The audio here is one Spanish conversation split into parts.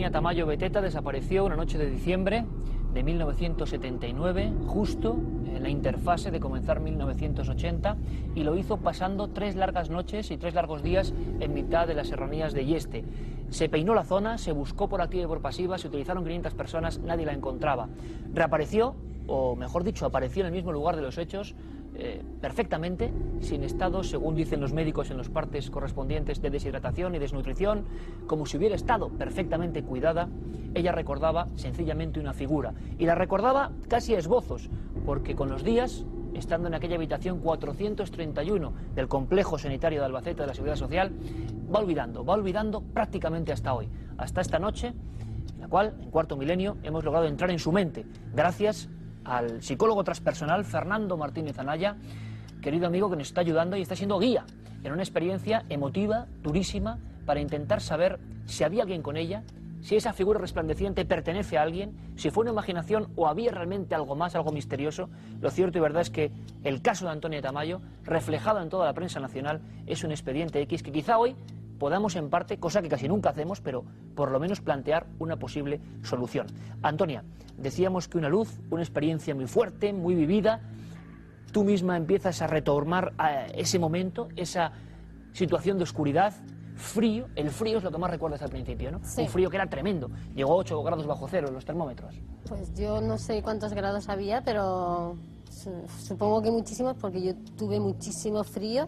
Antonia Tamayo Beteta desapareció una noche de diciembre de 1979, justo en la interfase de comenzar 1980, y lo hizo pasando tres largas noches y tres largos días en mitad de las serranías de Yeste. Se peinó la zona, se buscó por activa y por pasiva, se utilizaron 500 personas, nadie la encontraba. Reapareció, o mejor dicho, apareció en el mismo lugar de los hechos, eh, perfectamente, sin estado, según dicen los médicos en los partes correspondientes, de deshidratación y desnutrición, como si hubiera estado perfectamente cuidada, ella recordaba sencillamente una figura. Y la recordaba casi a esbozos, porque con los días, estando en aquella habitación 431 del complejo sanitario de Albacete de la Seguridad Social, va olvidando, va olvidando prácticamente hasta hoy, hasta esta noche, en la cual, en cuarto milenio, hemos logrado entrar en su mente, gracias al psicólogo transpersonal Fernando Martínez Anaya, querido amigo que nos está ayudando y está siendo guía en una experiencia emotiva, durísima, para intentar saber si había alguien con ella, si esa figura resplandeciente pertenece a alguien, si fue una imaginación o había realmente algo más, algo misterioso. Lo cierto y verdad es que el caso de Antonio Tamayo, reflejado en toda la prensa nacional, es un expediente X que quizá hoy podamos en parte, cosa que casi nunca hacemos, pero por lo menos plantear una posible solución. Antonia, decíamos que una luz, una experiencia muy fuerte, muy vivida, tú misma empiezas a retomar ese momento, esa situación de oscuridad, frío, el frío es lo que más recuerdas al principio, ¿no? Un frío que era tremendo, llegó a 8 grados bajo cero en los termómetros. Pues yo no sé cuántos grados había, pero supongo que muchísimos porque yo tuve muchísimo frío,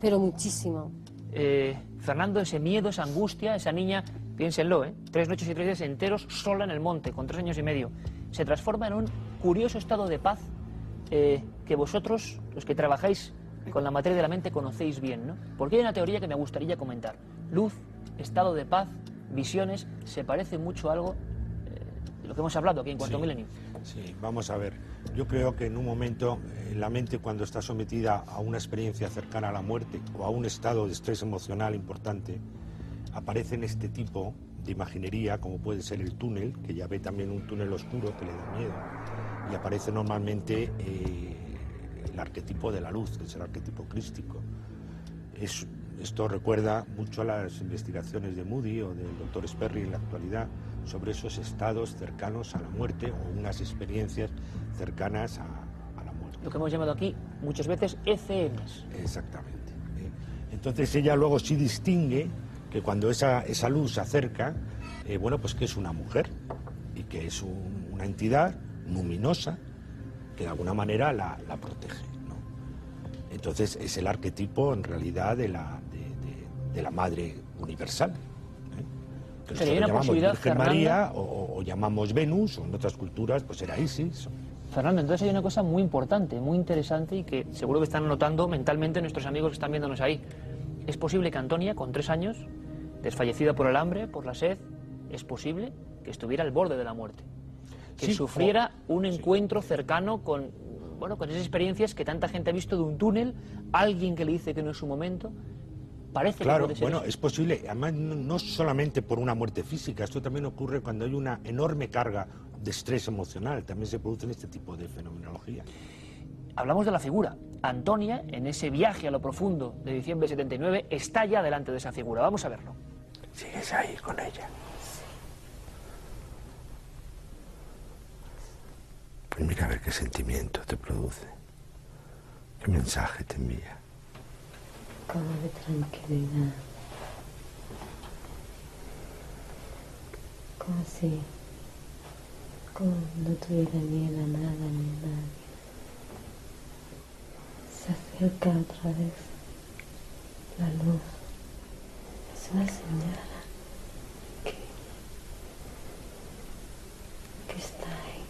pero muchísimo. Eh, Fernando, ese miedo, esa angustia, esa niña, piénsenlo, ¿eh? tres noches y tres días enteros sola en el monte, con tres años y medio, se transforma en un curioso estado de paz eh, que vosotros, los que trabajáis con la materia de la mente, conocéis bien, ¿no? Porque hay una teoría que me gustaría comentar. Luz, estado de paz, visiones, se parece mucho a algo de lo que hemos hablado aquí en Cuarto Milenio. Sí, vamos a ver. Yo creo que en un momento, en la mente, cuando está sometida a una experiencia cercana a la muerte o a un estado de estrés emocional importante, aparecen este tipo de imaginería, como puede ser el túnel, que ya ve también un túnel oscuro que le da miedo, y aparece normalmente eh, el arquetipo de la luz, que es el arquetipo crístico. esto recuerda mucho a las investigaciones de Moody o del doctor Sperry en la actualidad sobre esos estados cercanos a la muerte o unas experiencias cercanas a. Lo que hemos llamado aquí muchas veces ECMs. Exactamente. ¿eh? Entonces ella luego sí distingue que cuando esa, esa luz se acerca, eh, bueno, pues que es una mujer y que es una entidad luminosa que de alguna manera la, protege. Entonces es el arquetipo en realidad de la, de la madre universal una posibilidad, Virgen María o, llamamos Venus, o en otras culturas pues era Isis. Fernando, entonces hay una cosa muy importante, muy interesante y que seguro que están notando mentalmente nuestros amigos que están viéndonos ahí. Es posible que Antonia, con tres años, desfallecida por el hambre, por la sed, es posible que estuviera al borde de la muerte. Que sufriera un encuentro cercano con, bueno, con esas experiencias que tanta gente ha visto de un túnel, alguien que le dice que no es su momento, Parece claro, que bueno, es posible, además no, solamente por una muerte física, esto también ocurre cuando hay una enorme carga de estrés emocional, también se produce en este tipo de fenomenología. Hablamos de la figura. Antonia, en ese viaje a lo profundo de diciembre de 79, está ya delante de esa figura. Vamos a verlo. ¿Sigues ahí con ella? Pues mira a ver qué sentimiento te produce, qué mensaje te envía como de tranquilidad. Como si, como no tuviera miedo a nada ni a nadie. Se acerca otra vez la luz. Es una señal que, que está ahí.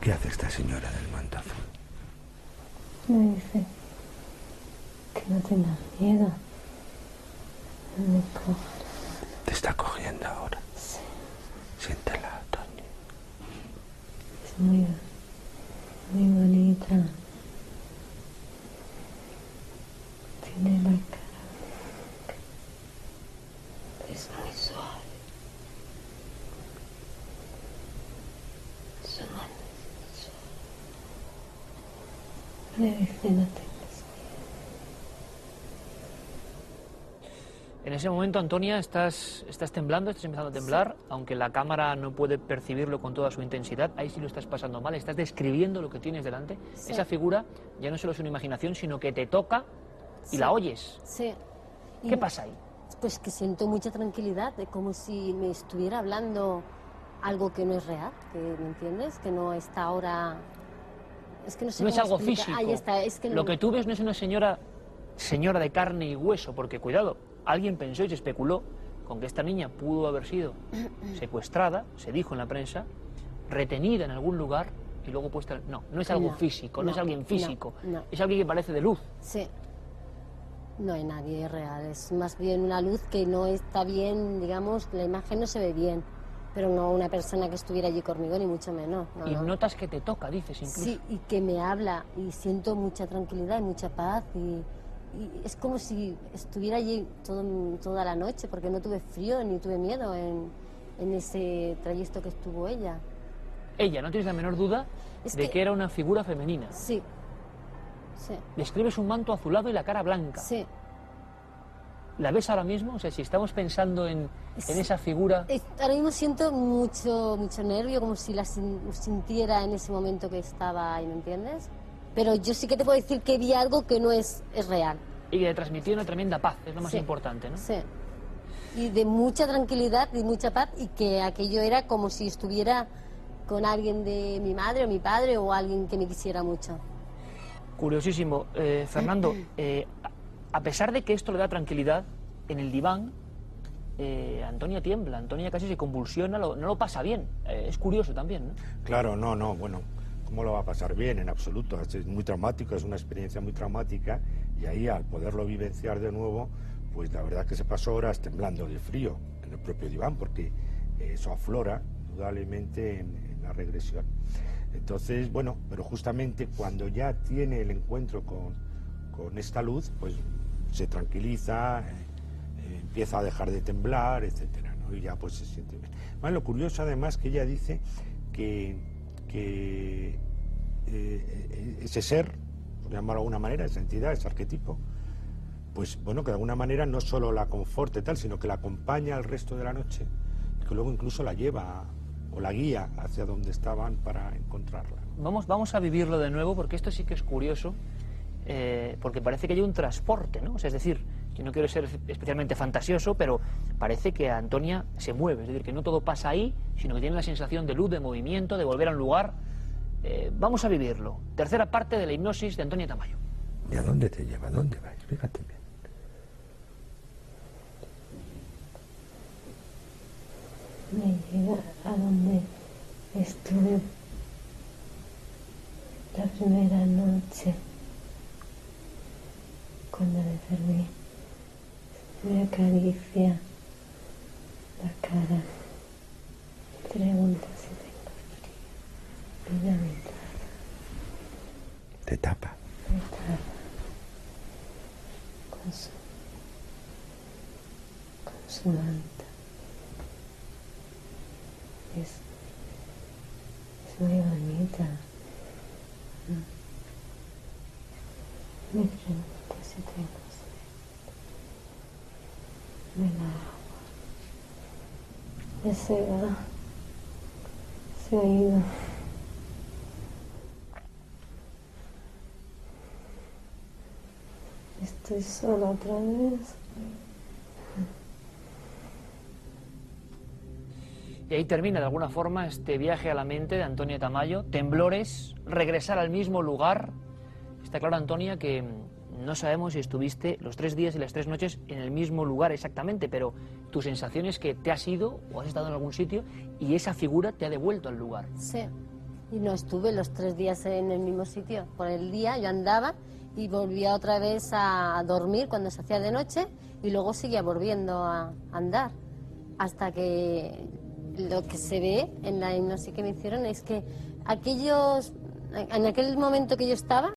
¿Qué hace esta señora del manto azul? Me dice que no tengas miedo. Me ¿Te está cogiendo ahora? Sí. Siéntela, Tony. Es muy, muy bonita. Tiene la cara. Es muy suave. No tengas En ese momento, Antonia, estás, estás temblando, estás empezando a temblar, aunque la cámara no puede percibirlo con toda su intensidad, ahí sí lo estás pasando mal, estás describiendo lo que tienes delante. Sí. Esa figura ya no solo es una imaginación, sino que te toca y Sí. la oyes. Sí. Y- ¿Qué pasa ahí? Pues que siento mucha tranquilidad, de como si me estuviera hablando algo que no es real, que ¿me entiendes? Que no está ahora. Es que no sé No es algo físico. Ahí está, es que Lo que tú ves no es una señora, señora de carne y hueso, porque cuidado, alguien pensó y se especuló con que esta niña pudo haber sido secuestrada, se dijo en la prensa, retenida en algún lugar y luego puesta. No, no es algo No, físico, no, no, es alguien físico, no. es alguien que parece de luz. Sí. No hay nadie real, es más bien una luz que no está bien, digamos, la imagen no se ve bien, pero no una persona que estuviera allí conmigo, ni mucho menos. no, y no. notas que te toca, dices incluso. Sí, y que me habla y siento mucha tranquilidad y mucha paz y, y es como si estuviera allí todo, toda la noche porque no tuve frío ni tuve miedo en, en ese trayecto que estuvo ella. Ella, no tienes la menor duda Es de que- que era una figura femenina. Sí, sí, Describes un manto azulado y la cara blanca. sí. ¿La ves ahora mismo? O sea, si estamos pensando en, en esa figura, Ahora mismo siento mucho, mucho nervio, como si la sin- sintiera en ese momento que estaba ahí, ¿me entiendes? Pero yo sí que te puedo decir que vi algo que no es, es real. y que le transmitió una tremenda paz, es lo más Sí. importante, ¿no? Sí. Y de mucha tranquilidad y mucha paz y que aquello era como si estuviera con alguien de mi madre o mi padre o alguien que me quisiera mucho. Curiosísimo. Eh, Fernando, eh, a pesar de que esto le da tranquilidad, en el diván, eh, Antonia tiembla, Antonia casi se convulsiona, no lo pasa bien. Eh, es curioso también, ¿no? Claro, no, no, bueno, ¿cómo lo va a pasar bien? En absoluto, es muy traumático, es una experiencia muy traumática y ahí al poderlo vivenciar de nuevo, pues la verdad que se pasó horas temblando de frío en el propio diván porque eh, eso aflora indudablemente en, en la regresión. Entonces, bueno, pero justamente cuando ya tiene el encuentro con, con esta luz, pues se tranquiliza, eh, eh, empieza a dejar de temblar, etcétera, ¿no? Y ya pues se siente bien. Bueno, lo curioso además que ella dice que, que eh, ese ser, por llamarlo de alguna manera, esa entidad, ese arquetipo, pues bueno, que de alguna manera no solo la conforte tal, sino que la acompaña el resto de la noche que luego incluso la lleva o la guía hacia donde estaban para encontrarla. Vamos, vamos a vivirlo de nuevo porque esto sí que es curioso, eh, porque parece que hay un transporte, ¿no? O sea, es decir, yo no quiero ser especialmente fantasioso, pero parece que Antonia se mueve, es decir, que no todo pasa ahí, sino que tiene la sensación de luz, de movimiento, de volver a un lugar. Eh, vamos a vivirlo. Tercera parte de la hipnosis de Antonia Tamayo. ¿Y a dónde te lleva? ¿A dónde va? Explícate bien. me lleva a donde estuve la primera noche cuando le dormí. Me acaricia la cara, pregunta si tengo frío ya me tapa, Te tapa. me tapa con su, con su manta. Es, es muy bonita. Pregunta si tengo sed. Me da agua. Ya se va. Se ha ido. Estoy sola otra vez. Y ahí termina de alguna forma este viaje a la mente de Antonia Tamayo. Temblores, regresar al mismo lugar. Está claro, Antonia, que no sabemos si estuviste los tres días y las tres noches en el mismo lugar exactamente, pero tu sensación es que te has ido o has estado en algún sitio y esa figura te ha devuelto al lugar. Sí. Y no estuve los tres días en el mismo sitio. Por el día yo andaba y volvía otra vez a dormir cuando se hacía de noche y luego seguía volviendo a andar. Hasta que lo que se ve en la hipnosis que me hicieron es que aquellos, en aquel momento que yo estaba,